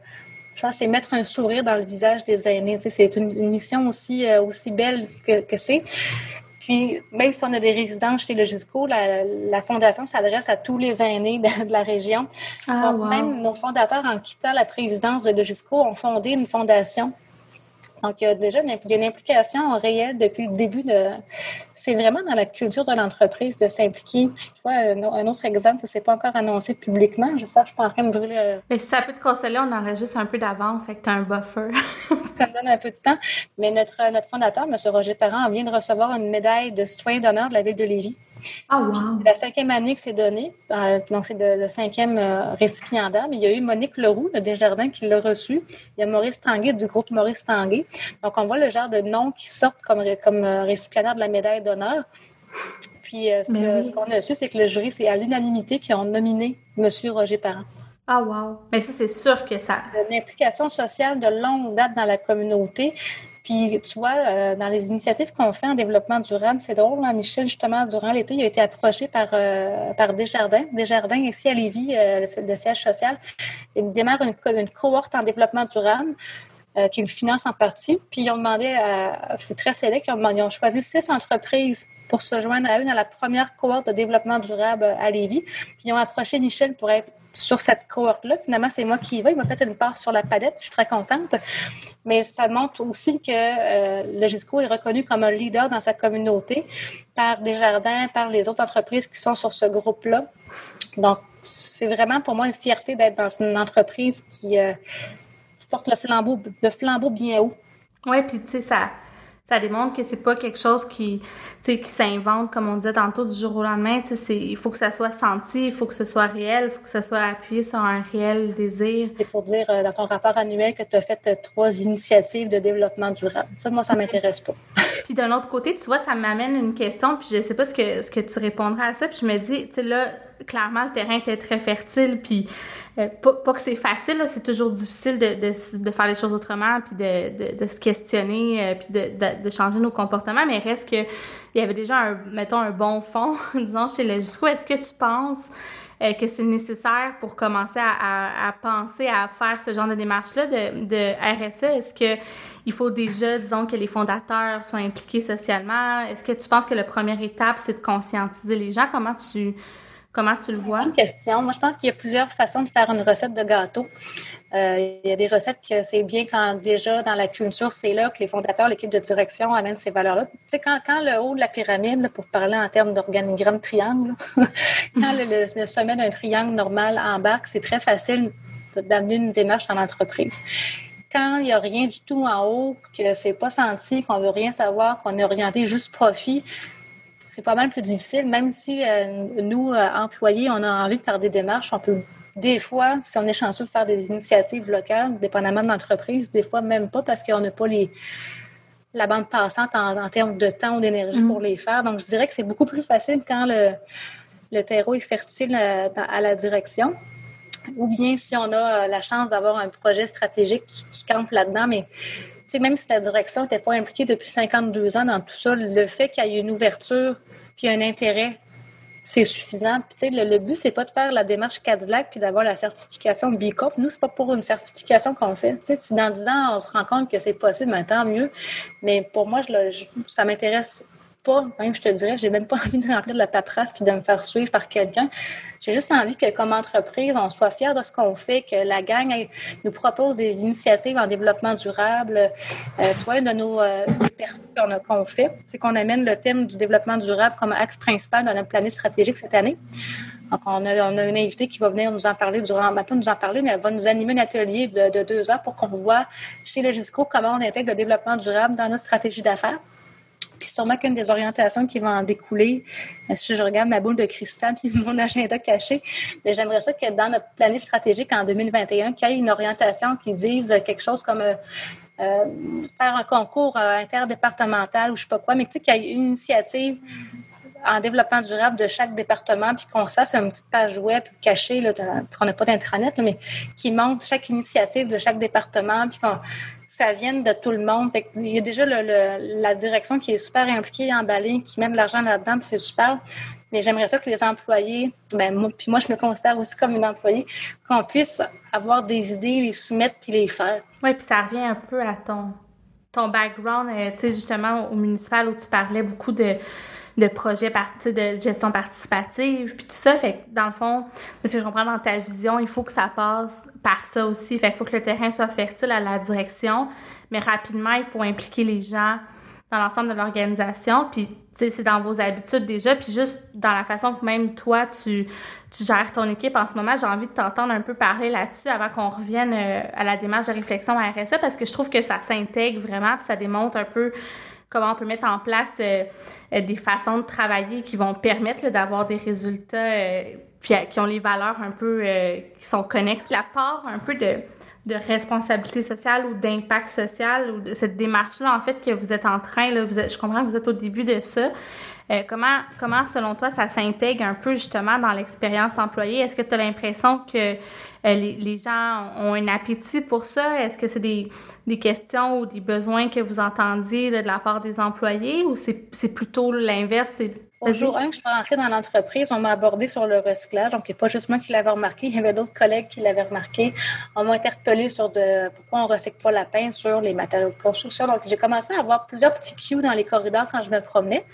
je pense c'est mettre un sourire dans le visage des aînés. C'est une, mission aussi, aussi belle que c'est. Puis, même si on a des résidences chez Logisco, la, la Fondation s'adresse à tous les aînés de, la région. Ah, Donc, même nos fondateurs, en quittant la présidence de Logisco, ont fondé une fondation donc, il y a déjà une, implication réelle depuis le début de. C'est vraiment dans la culture de l'entreprise de s'impliquer. Puis, tu vois, un, autre exemple, c'est pas encore annoncé publiquement. J'espère que je suis pas en train de brûler. Euh, Mais si ça peut te consoler, on enregistre un peu d'avance, fait que tu as un buffer. [LAUGHS] ça me donne un peu de temps. Mais notre, notre fondateur, M. Roger Parent, vient de recevoir une médaille de citoyen d'honneur de la ville de Lévis. Ah, wow. C'est la cinquième année que c'est donné. Euh, donc, c'est le, cinquième euh, récipiendaire. Mais il y a eu Monique Leroux de Desjardins qui l'a reçu. Il y a Maurice Tanguay du groupe Maurice Tanguay. Donc, on voit le genre de noms qui sortent comme, comme euh, récipiendaire de la médaille d'honneur. Puis, ce, qu'on a su, c'est que le jury, c'est à l'unanimité qui ont nominé M. Roger Parent. Ah, wow. Mais ça, c'est sûr que ça. Une implication sociale de longue date dans la communauté. Puis, tu vois, euh, dans les initiatives qu'on fait en développement durable, c'est drôle, hein, Michel, justement, durant l'été, il a été approché par, euh, par Desjardins. Desjardins, ici à Lévis, euh, le, siège social, il démarre une, une cohorte en développement durable. Euh, qui me finance en partie. Puis ils ont demandé à, c'est très sélect, ils ont, ils ont choisi six entreprises pour se joindre à eux dans la première cohorte de développement durable à Lévis. Puis ils ont approché Michel pour être sur cette cohorte-là. Finalement, c'est moi qui y vais. Il m'a fait une part sur la palette. Je suis très contente. Mais ça montre aussi que euh, le GISCO est reconnu comme un leader dans sa communauté par Desjardins, par les autres entreprises qui sont sur ce groupe-là. Donc, c'est vraiment pour moi une fierté d'être dans une entreprise qui, euh, porte le flambeau, le flambeau bien haut. Oui, puis tu sais, ça, ça démontre que c'est pas quelque chose qui, qui s'invente, comme on disait tantôt, du jour au lendemain. Il faut que ça soit senti, il faut que ce soit réel, il faut que ce soit appuyé sur un réel désir. C'est pour dire euh, dans ton rapport annuel que tu as fait euh, trois initiatives de développement durable. Ça, moi, ça m'intéresse pas. [LAUGHS] puis d'un autre côté, tu vois, ça m'amène une question, puis je sais pas ce que, ce que tu répondras à ça, puis je me dis, tu sais, là, clairement, le terrain était très fertile, puis euh, pas, que c'est facile, c'est toujours difficile de, de, faire les choses autrement, puis de, de, se questionner, euh, puis de, changer nos comportements, mais reste que il y avait déjà, un, mettons, un bon fond, [LAUGHS] disons, chez le jusqu'où est-ce que tu penses euh, que c'est nécessaire pour commencer à, à, penser à faire ce genre de démarche-là de, de RSE? Est-ce que il faut déjà, disons, que les fondateurs soient impliqués socialement? Est-ce que tu penses que la première étape, c'est de conscientiser les gens? Comment tu Comment tu le vois? Une question. Moi, je pense qu'il y a plusieurs façons de faire une recette de gâteau. Euh, il y a des recettes que c'est bien quand déjà dans la culture, c'est là que les fondateurs, l'équipe de direction amènent ces valeurs-là. Tu sais, quand, quand le haut de la pyramide, pour parler en termes d'organigramme triangle, [LAUGHS] quand le, sommet d'un triangle normal embarque, c'est très facile d'amener une démarche en entreprise quand il n'y a rien du tout en haut, que c'est pas senti, qu'on veut rien savoir, qu'on est orienté juste profit, c'est pas mal plus difficile, même si euh, nous, euh, employés, on a envie de faire des démarches, on peut des fois, si on est chanceux, faire des initiatives locales, dépendamment de l'entreprise, des fois même pas parce qu'on n'a pas les, la bande passante en, termes de temps ou d'énergie mm. pour les faire. Donc, je dirais que c'est beaucoup plus facile quand le, le terreau est fertile à, euh, à, la direction. Ou bien si on a la chance d'avoir un projet stratégique qui, qui campe là-dedans, mais même si la direction n'était pas impliquée depuis 52 ans dans tout ça, le fait qu'il y ait une ouverture puis un intérêt, c'est suffisant. Puis, le, le but, c'est pas de faire la démarche Cadillac puis d'avoir la certification B Corp. Nous, c'est pas pour une certification qu'on fait. si dans 10 ans, on se rend compte que c'est possible, ben, tant mieux. Mais pour moi, ça m'intéresse pas, même je te dirais, j'ai même pas [LAUGHS] envie de remplir de la paperasse puis de me faire suivre par quelqu'un. J'ai juste envie que, comme entreprise, on soit fiers de ce qu'on fait, que la gang nous propose des initiatives en développement durable. Euh, tu vois, une de nos euh, personnes qu'on fait, c'est qu'on amène le thème du développement durable comme axe principal de notre planète stratégique cette année. Donc, on a, on a une invitée qui va venir nous en parler durant, pas nous en parler, mais elle va nous animer un atelier de, deux heures pour qu'on voit chez Logisco comment on intègre le développement durable dans notre stratégie d'affaires. Puis sûrement qu'une des orientations qui va en découler, euh, si je regarde ma boule de cristal puis [LAUGHS] mon agenda caché, ben, j'aimerais ça que dans notre planning stratégique en 2021, qu'il y ait une orientation qui dise quelque chose comme euh, euh, faire un concours interdépartemental ou je sais pas quoi, mais tu sais qu'il y ait une initiative en développement durable de chaque département, puis qu'on se fasse une petite page web cachée, là, parce qu'on n'a pas d'intranet, mais qui montre chaque initiative de chaque département, puis qu'on ça vienne de tout le monde. Il y a déjà la direction qui est super impliquée, emballée, qui met de l'argent là-dedans, puis c'est super. Mais j'aimerais ça que les employés, ben moi, puis moi je me considère aussi comme une employée, qu'on puisse avoir des idées, les soumettre puis les faire. Oui, puis ça revient un peu à ton ton background, euh, tu sais justement au municipal où tu parlais beaucoup de de projets de gestion participative, puis tout ça. Fait que dans le fond, que je comprends dans ta vision, il faut que ça passe par ça aussi. Fait qu'il faut que le terrain soit fertile à la direction, mais rapidement, il faut impliquer les gens dans l'ensemble de l'organisation. Puis, tu sais, c'est dans vos habitudes déjà, puis juste dans la façon que même toi, tu, tu gères ton équipe en ce moment. J'ai envie de t'entendre un peu parler là-dessus avant qu'on revienne euh, à la démarche de réflexion à RSE, parce que je trouve que ça s'intègre vraiment, puis ça démontre un peu comment on peut mettre en place euh, euh, des façons de travailler qui vont permettre d'avoir des résultats euh, qui ont les valeurs un peu qui sont connexes. La part un peu de, responsabilité sociale ou d'impact social ou de cette démarche-là, en fait, que vous êtes en train, là, je comprends que vous êtes au début de ça. Comment, comment, selon toi, ça s'intègre un peu justement dans l'expérience employée? Est-ce que tu as l'impression que euh, les, gens ont un appétit pour ça? Est-ce que c'est des, des, questions ou des besoins que vous entendiez de la part des employés? Ou c'est plutôt l'inverse? Au jour 1 que je suis rentrée dans l'entreprise, on m'a abordé sur le recyclage. Donc, il n'y a pas juste moi qui l'avais remarqué, il y avait d'autres collègues qui l'avaient remarqué. On m'a interpellé sur de, pourquoi on ne recycle pas la peinture, les matériaux de construction. Donc, j'ai commencé à avoir plusieurs petits cues dans les corridors quand je me promenais.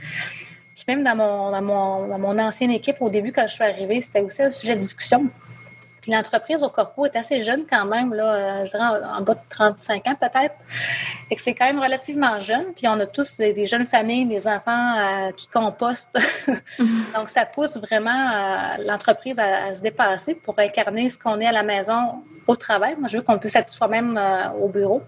Même dans mon, dans mon, dans mon ancienne équipe, au début, quand je suis arrivée, c'était aussi un sujet de discussion. Puis l'entreprise au corpo est assez jeune quand même, là, euh, je dirais en, bas de 35 ans peut-être. Et que c'est quand même relativement jeune. Puis on a tous des, jeunes familles, des enfants euh, qui compostent. [LAUGHS] Donc ça pousse vraiment euh, l'entreprise à, se dépasser pour incarner ce qu'on est à la maison au travail. Moi, je veux qu'on puisse être soi-même au bureau.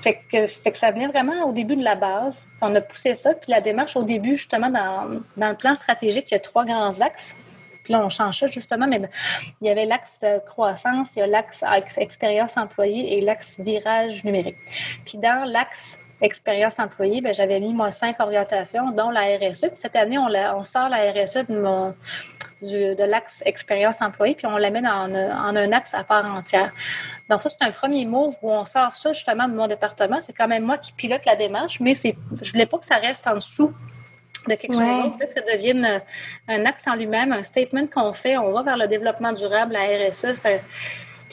Fait, que, que ça venait vraiment au début de la base. On a poussé ça. Puis la démarche au début, justement, dans, dans le plan stratégique, il y a trois grands axes. Puis là, on change ça justement, mais il y avait l'axe croissance, il y a l'axe expérience employée et l'axe virage numérique. Puis dans l'axe expérience employée, ben, j'avais mis moi cinq orientations, dont la RSE. Puis cette année, on, on sort la RSE de, mon, de l'axe expérience employée, puis on la met en, en, un axe à part entière. Donc ça, c'est un premier move où on sort ça justement de mon département. C'est quand même moi qui pilote la démarche, mais c'est, je voulais pas que ça reste en dessous de quelque chose d'autre, que ça devienne un axe en lui-même, un statement qu'on fait, on va vers le développement durable, la RSE,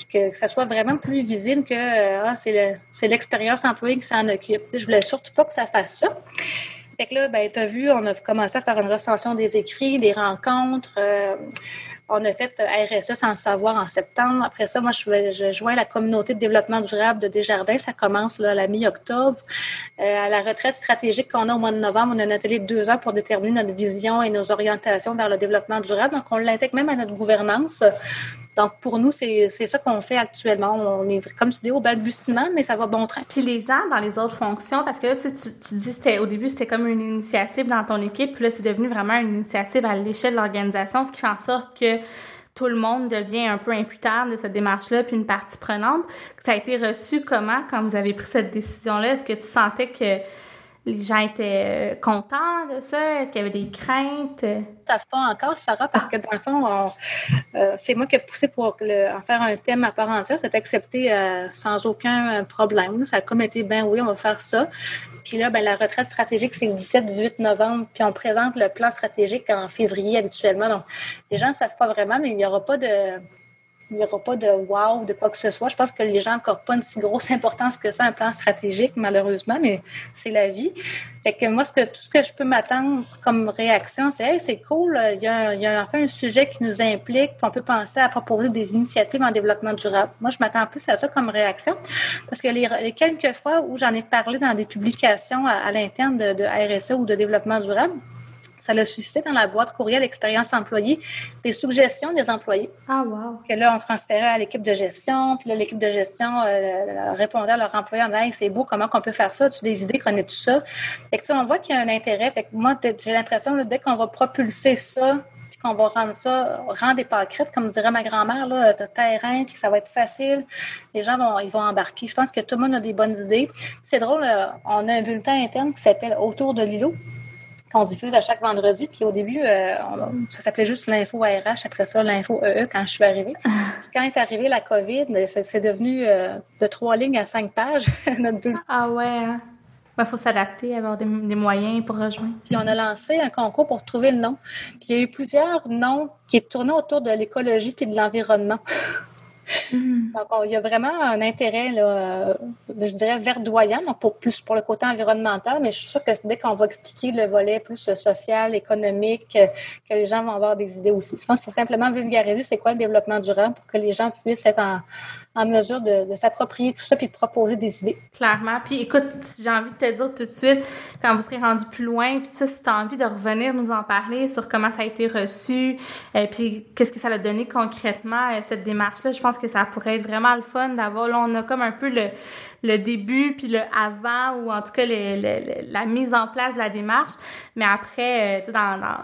que ça soit vraiment plus visible que euh, ah, c'est l'expérience employée qui s'en occupe. Je je voulais surtout pas que ça fasse ça. Fait que là, ben, tu as vu, on a commencé à faire une recension des écrits, des rencontres. Euh, on a fait RSE sans le savoir en septembre. Après ça, moi, je, joins la communauté de développement durable de Desjardins. Ça commence là, à la mi-octobre. Euh, à la retraite stratégique qu'on a au mois de novembre, on a un atelier de deux heures pour déterminer notre vision et nos orientations vers le développement durable. Donc, on l'intègre même à notre gouvernance. Donc, pour nous, c'est ça qu'on fait actuellement. On est, comme tu dis, au balbutiement, mais ça va bon train. Puis les gens dans les autres fonctions, parce que là, tu, tu, dis, c'était, au début, c'était comme une initiative dans ton équipe, puis là, c'est devenu vraiment une initiative à l'échelle de l'organisation, ce qui fait en sorte que tout le monde devient un peu imputable de cette démarche-là, puis une partie prenante. Ça a été reçu comment quand vous avez pris cette décision-là? Est-ce que tu sentais que les gens étaient euh, contents de ça? Est-ce qu'il y avait des craintes? Ça pas encore, Sarah, parce que dans le fond, euh, c'est moi qui ai poussé pour en faire un thème à part entière. C'est accepté euh, sans aucun problème. Ça a comme été, ben oui, on va faire ça. Puis là, ben, la retraite stratégique, c'est le 17-18 novembre. Puis on présente le plan stratégique en février habituellement. Donc, les gens ne savent pas vraiment, mais il n'y aura pas de il n'y aura pas de wow, de quoi que ce soit. Je pense que les gens n'ont pas une si grosse [LAUGHS] importance que ça, un plan stratégique, malheureusement, mais c'est la vie. Fait que moi, ce que, tout ce que je peux m'attendre comme réaction, c'est hey, c'est cool, il y, a, il y a enfin un sujet qui nous implique, puis on peut penser à proposer des initiatives en développement durable. Moi, je m'attends plus à ça comme réaction, parce que les, quelques fois où j'en ai parlé dans des publications à, l'interne de, de RSE ou de développement durable, ça l'a suscité dans la boîte courriel expérience employée des suggestions des employés. Ah, wow. Que là, on transférait à l'équipe de gestion, puis là, l'équipe de gestion euh, répondait à leurs employés en disant c'est beau, comment qu'on peut faire ça? As-tu des idées, connais tout ça? Fait que, on voit qu'il y a un intérêt. Fait que moi, j'ai l'impression, dès qu'on va propulser ça, puis qu'on va rendre ça, rendre des pâquerettes, comme dirait ma grand-mère, là, de terrain, puis ça va être facile, les gens vont, ils vont embarquer. Je pense que tout le monde a des bonnes idées. C'est drôle, euh, on a un bulletin interne qui s'appelle Autour de l'îlot qu'on diffuse à chaque vendredi. Puis au début, euh, ça s'appelait juste l'info RH, après ça, l'info EE quand je suis arrivée. [LAUGHS] Puis quand est arrivée la COVID, ben, c'est devenu euh, de trois lignes à cinq pages, [LAUGHS] notre bulletin. Ah ouais. Il hein. ben, faut s'adapter, avoir des, des, moyens pour rejoindre. Puis on a lancé un concours pour trouver le nom. Puis il y a eu plusieurs noms qui tournaient autour de l'écologie puis de l'environnement. [LAUGHS] Mm. Donc, il y a vraiment un intérêt, là, euh, je dirais, verdoyant, donc pour, plus pour le côté environnemental, mais je suis sûre que dès qu'on va expliquer le volet plus social, économique, que les gens vont avoir des idées aussi. Je pense qu'il faut simplement vulgariser c'est quoi le développement durable pour que les gens puissent être en, en mesure de, s'approprier tout ça puis de proposer des idées. Clairement. Puis écoute, j'ai envie de te dire tout de suite, quand vous serez rendu plus loin, puis ça, si tu as envie de revenir nous en parler sur comment ça a été reçu, et euh, puis qu'est-ce que ça a donné concrètement, euh, cette démarche-là, je pense que ça pourrait être vraiment le fun d'avoir, là, on a comme un peu le, le début puis le avant ou en tout cas le, la mise en place de la démarche. Mais après, euh, tu sais, dans, dans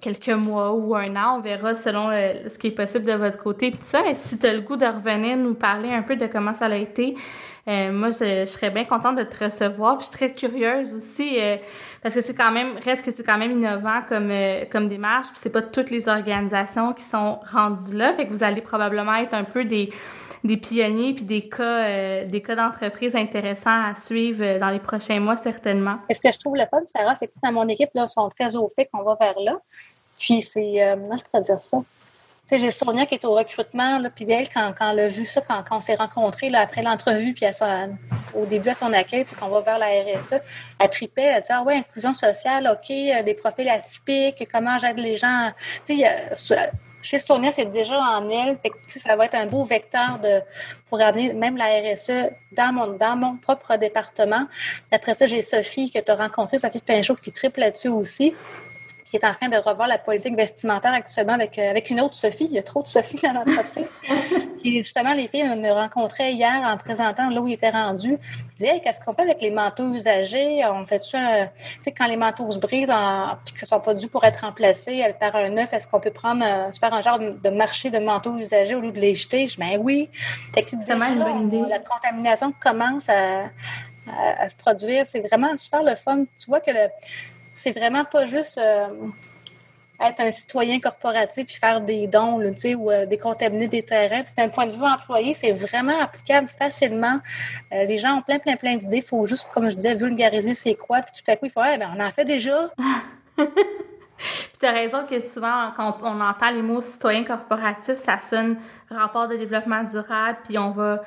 quelques mois ou un an, on verra selon euh, ce qui est possible de votre côté puis tout ça. Mais si tu as le goût de revenir nous parler un peu de comment ça a été, euh, moi, je, serais bien contente de te recevoir. Puis je suis très curieuse aussi parce que c'est quand même reste que c'est quand même innovant comme comme démarche. Puis c'est pas toutes les organisations qui sont rendues là. Fait que vous allez probablement être un peu des des pionniers puis des cas, euh, des cas d'entreprise intéressants à suivre euh, dans les prochains mois, certainement. Et ce que je trouve le fun, Sarah, c'est que dans mon équipe, là, sont très au fait qu'on va vers là. Puis c'est, euh, je pourrais dire ça? Tu sais, j'ai Sonia qui est au recrutement, là, puis elle, quand, quand elle a vu ça, quand, quand on s'est rencontrés après l'entrevue, puis au début à son accueil, qu'on va vers la RSE, elle tripait, elle disait, ah ouais, inclusion sociale, OK, des profils atypiques, comment j'aide les gens? Tu sais, chez Stonia, c'est déjà en elle. ça va être un beau vecteur de, pour amener même la RSE dans mon, dans mon propre département. Après ça, j'ai Sophie que tu as rencontrée, Sophie Pinchot, qui triple là-dessus aussi qui est en train de revoir la politique vestimentaire actuellement avec, euh, avec une autre Sophie. Il y a trop de Sophie dans l'entreprise. [LAUGHS] Puis justement, les filles me rencontraient hier en présentant là où ils étaient rendus. Ils disaient, qu'est-ce qu'on fait avec les manteaux usagés? On fait ça, tu sais, quand les manteaux se brisent en, puis que ce ne soit pas dû pour être remplacés par un neuf, est-ce qu'on peut prendre, euh, se faire un genre de marché de manteaux usagés au lieu de les jeter? Je dis, ben oui. C'est une bonne idée. La contamination commence à, à, à se produire. C'est vraiment super le fun. Tu vois que le, c'est vraiment pas juste euh, être un citoyen corporatif puis faire des dons ou euh, décontaminer des terrains. D'un point de vue employé, c'est vraiment applicable facilement. Euh, les gens ont plein, plein, plein d'idées. Il faut juste, comme je disais, vulgariser c'est quoi. Puis tout à coup, il faut, ah, ben, on en fait déjà. [LAUGHS] Puis tu as raison que souvent, quand on entend les mots citoyen corporatif, ça sonne rapport de développement durable, puis on va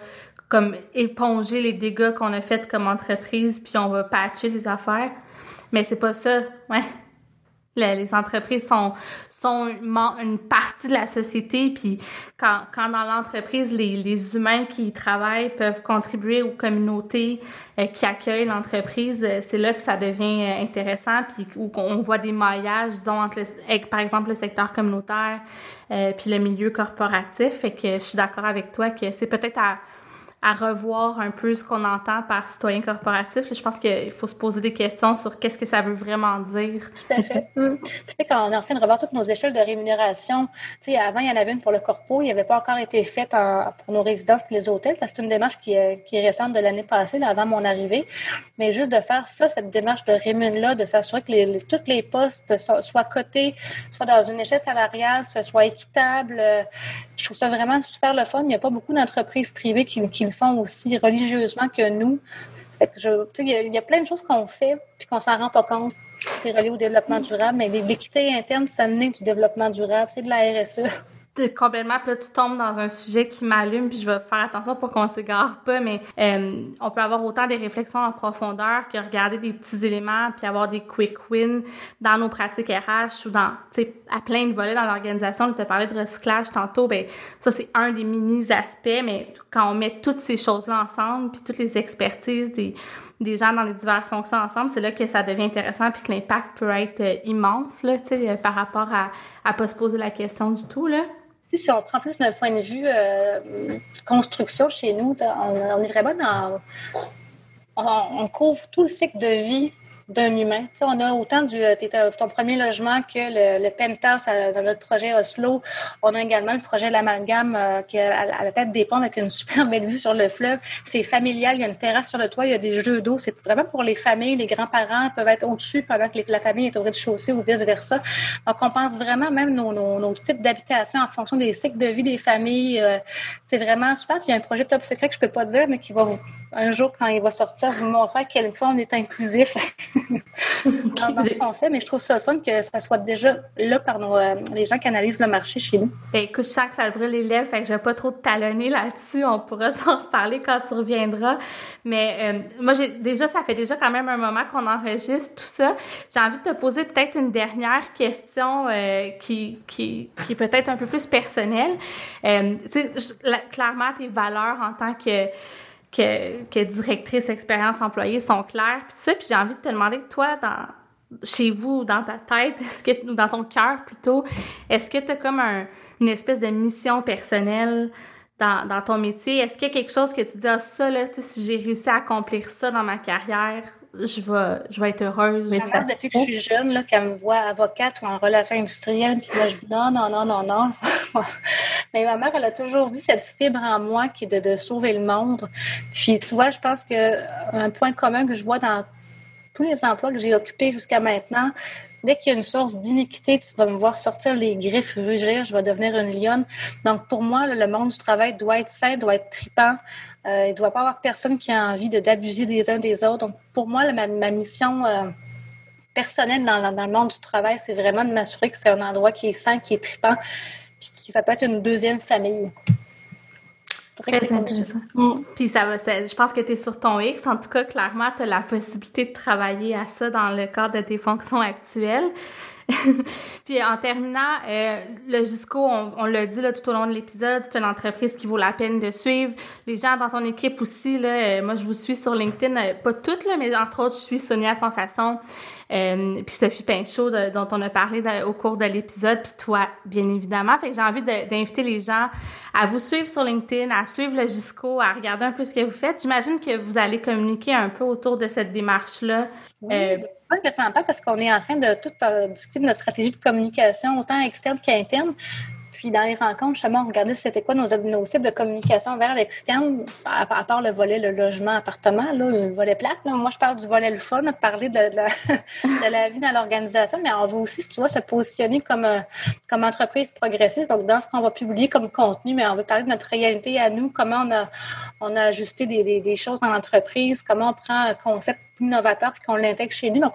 comme éponger les dégâts qu'on a faits comme entreprise, puis on va patcher les affaires. Mais c'est pas ça, ouais. Les, entreprises sont, sont une, partie de la société, puis quand, quand dans l'entreprise, les, les humains qui y travaillent peuvent contribuer aux communautés euh, qui accueillent l'entreprise, euh, c'est là que ça devient euh, intéressant, puis où on voit des maillages, disons, entre, le, par exemple, le secteur communautaire puis le milieu corporatif. Fait que je suis d'accord avec toi que c'est peut-être à à revoir un peu ce qu'on entend par citoyen corporatif. Je pense qu'il faut se poser des questions sur qu'est-ce que ça veut vraiment dire. Tout à fait. [LAUGHS] Hum. Tu sais, quand on est en train de revoir toutes nos échelles de rémunération, tu sais, avant, il y en avait une pour le corpo, il n'avait pas encore été faite pour nos résidences et les hôtels, parce que c'est une démarche qui est, qui est récente de l'année passée, là, avant mon arrivée. Mais juste de faire ça, cette démarche de rémun-là, de s'assurer que les, tous les postes soient, cotés, soient dans une échelle salariale, soient équitables. Euh, je trouve ça vraiment super le fun. Il n'y a pas beaucoup d'entreprises privées qui, qui font aussi religieusement que nous. il, y a, plein de choses qu'on fait puis qu'on s'en rend pas compte. C'est relié au développement durable, mais l'équité interne, ça naît du développement durable. C'est de la RSE. Complètement, puis là, tu tombes dans un sujet qui m'allume, puis je vais faire attention pour qu'on s'égare pas, mais euh, on peut avoir autant des réflexions en profondeur que regarder des petits éléments, puis avoir des quick wins dans nos pratiques RH ou dans, tu sais, à plein de volets dans l'organisation. Tu as parlé de recyclage tantôt, ben ça, c'est un des mini-aspects, mais quand on met toutes ces choses-là ensemble, puis toutes les expertises des des gens dans les diverses fonctions ensemble, c'est là que ça devient intéressant puis que l'impact peut être euh, immense là, par rapport à à pas se poser la question du tout là si on prend plus d'un point de vue euh, construction chez nous, on, est vraiment dans. On, couvre tout le cycle de vie d'un humain. On a autant du euh, ton premier logement que le, penthouse dans notre projet Oslo. On a également le projet L'Amalgame euh, qui est à, la tête des ponts avec une [LAUGHS] super belle vue sur le fleuve. C'est familial, il y a une terrasse sur le toit, il y a des jeux d'eau. C'est vraiment pour les familles. Les grands-parents peuvent être au-dessus pendant que la famille est au rez-de-chaussée ou vice-versa. Donc, on pense vraiment même nos, nos, types d'habitation en fonction des cycles de vie des familles. Euh, c'est vraiment super. Puis il y a un projet top secret que je peux pas dire, mais qui va vous, un jour, quand il va sortir, vous [LAUGHS] montrer à quel point on est inclusif. [LAUGHS] dans, ce qu'on fait, mais je trouve ça fun que ça soit déjà là par nos, euh, les gens qui analysent le marché chez nous. Ben, écoute, je sens que ça brûle les lèvres, fait que je vais pas trop te talonner là-dessus. On pourra [LAUGHS] s'en reparler quand tu reviendras. Mais euh, moi, j'ai déjà, ça fait déjà quand même un moment qu'on enregistre tout ça. J'ai envie de te poser peut-être une dernière question euh, qui, qui, qui est peut-être un peu plus personnelle. tu sais, clairement, tes valeurs en tant que que, que directrice expérience employée sont claires, puis ça. Puis j'ai envie de te demander, toi, dans, chez vous, dans ta tête, [LAUGHS] est-ce que, ou dans ton cœur plutôt, est-ce que tu as comme un, une espèce de mission personnelle dans, dans ton métier? Est-ce qu'il y a quelque chose que tu dis, ah, ça, là, si j'ai réussi à accomplir ça dans ma carrière, je vais, je vais être heureuse. Mais depuis que je suis jeune, là, qu'elle me voit avocate ou en relation industrielle, puis là, je dis non, non, non, non, non. [LAUGHS] Mais ma mère, elle a toujours vu cette fibre en moi qui est de, sauver le monde. Puis, tu vois, je pense qu'un point commun que je vois dans tous les emplois que j'ai occupés jusqu'à maintenant, dès qu'il y a une source d'iniquité, tu vas me voir sortir les griffes, rugir, je vais devenir une lionne. Donc, pour moi, le monde du travail doit être sain, doit être tripant. Euh, il ne doit pas y avoir personne qui a envie d'abuser des uns des autres. Donc, pour moi, ma, mission euh, personnelle dans, dans, le monde du travail, c'est vraiment de m'assurer que c'est un endroit qui est sain, qui est tripant, puis qui ça peut être une deuxième famille. Mm. Puis ça va, je pense que tu es sur ton X. En tout cas, clairement, tu as la possibilité de travailler à ça dans le cadre de tes fonctions actuelles. [LAUGHS] puis en terminant, euh, le Gisco, on, l'a dit là, tout au long de l'épisode, c'est une entreprise qui vaut la peine de suivre. Les gens dans ton équipe aussi, là, euh, moi je vous suis sur LinkedIn, euh, pas toutes, là, mais entre autres, je suis Sonia Sans Façon, euh, puis Sophie Pinchot dont on a parlé au cours de l'épisode, puis toi, bien évidemment. Fait que j'ai envie d'inviter les gens à vous suivre sur LinkedIn, à suivre le Gisco, à regarder un peu ce que vous faites. J'imagine que vous allez communiquer un peu autour de cette démarche-là. Oui complètement pas parce qu'on est en train de tout euh, discuter de notre stratégie de communication, autant externe qu'interne. Puis dans les rencontres, justement, on regardait c'était quoi nos, nos, cibles de communication vers l'externe, à, part le volet, le logement, appartement, le volet plate. Moi, je parle du volet le fun, parler de, la, [LAUGHS] de la vie dans l'organisation, mais on veut aussi, si tu vois, se positionner comme, euh, comme entreprise progressiste. Donc, dans ce qu'on va publier comme contenu, mais on veut parler de notre réalité à nous, comment on a, on a ajusté des, des, des choses dans l'entreprise, comment on prend un concept innovateur puis qu'on l'intègre chez nous. Donc,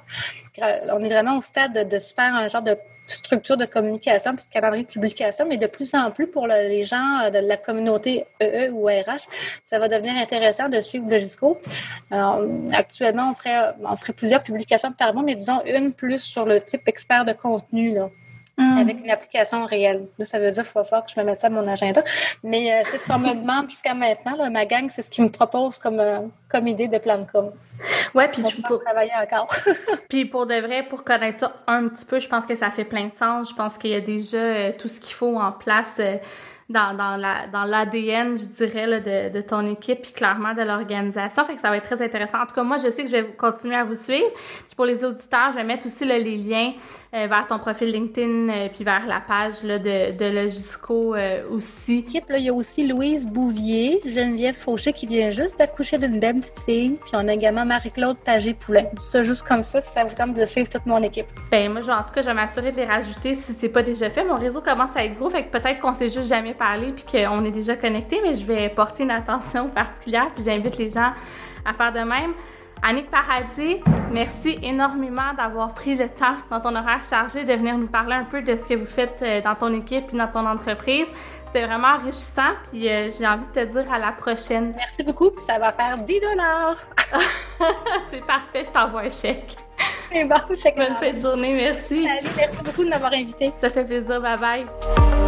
on est vraiment au stade de, de se faire un genre de structure de communication, puis de calendrier de publication, mais de plus en plus pour les gens euh, de la communauté EE e ou RH, ça va devenir intéressant de suivre le GISCO. actuellement, on ferait, on ferait plusieurs publications par mois, mais disons une plus sur le type expert de contenu. Là. Mm. avec une application réelle. ça veut dire qu'il faut que je me mette ça à mon agenda. Mais euh, c'est ce qu'on me demande jusqu'à maintenant. Ma gang, c'est ce qu'ils me propose comme, euh, comme idée de plan de com. Ouais, puis je peux travailler encore. [LAUGHS] puis pour de vrai, pour connaître ça un petit peu, je pense que ça fait plein de sens. Je pense qu'il y a déjà euh, tout ce qu'il faut en place dans, dans la dans l'ADN, je dirais, là, de, de ton équipe, puis clairement de l'organisation. Fait que ça va être très intéressant. En tout cas, moi, je sais que je vais continuer à vous suivre. Puis pour les auditeurs, je vais mettre aussi là, les liens euh, vers ton profil LinkedIn, euh, puis vers la page là, de, de Logisco euh, aussi. Équipe, là, il y a aussi Louise Bouvier, Geneviève Fauché qui vient juste d'accoucher d'une belle petite fille. Puis on a également Marie-Claude Pagé-Poulain. Ça, juste comme ça, si ça vous tente de suivre toute mon équipe. Ben moi, en tout cas, je vais m'assurer de les rajouter si c'est pas déjà fait. Mon réseau commence à être gros, fait que peut-être qu'on s'est juste jamais parler puis qu'on est déjà connecté, mais je vais porter une attention [LAUGHS] particulière puis j'invite les gens à faire de même. Annick Paradis, merci énormément d'avoir pris le temps dans ton horaire chargé de venir nous parler un peu de ce que vous faites euh, dans ton équipe et dans ton entreprise. C'était vraiment enrichissant, puis euh, j'ai envie de te dire à la prochaine. Merci beaucoup, puis ça va faire 10 dollars. [LAUGHS] C'est parfait, je t'envoie un chèque. C'est bon, chèque. Bonne fin de journée, merci. Salut, merci beaucoup de m'avoir invité. Ça fait plaisir, bye bye.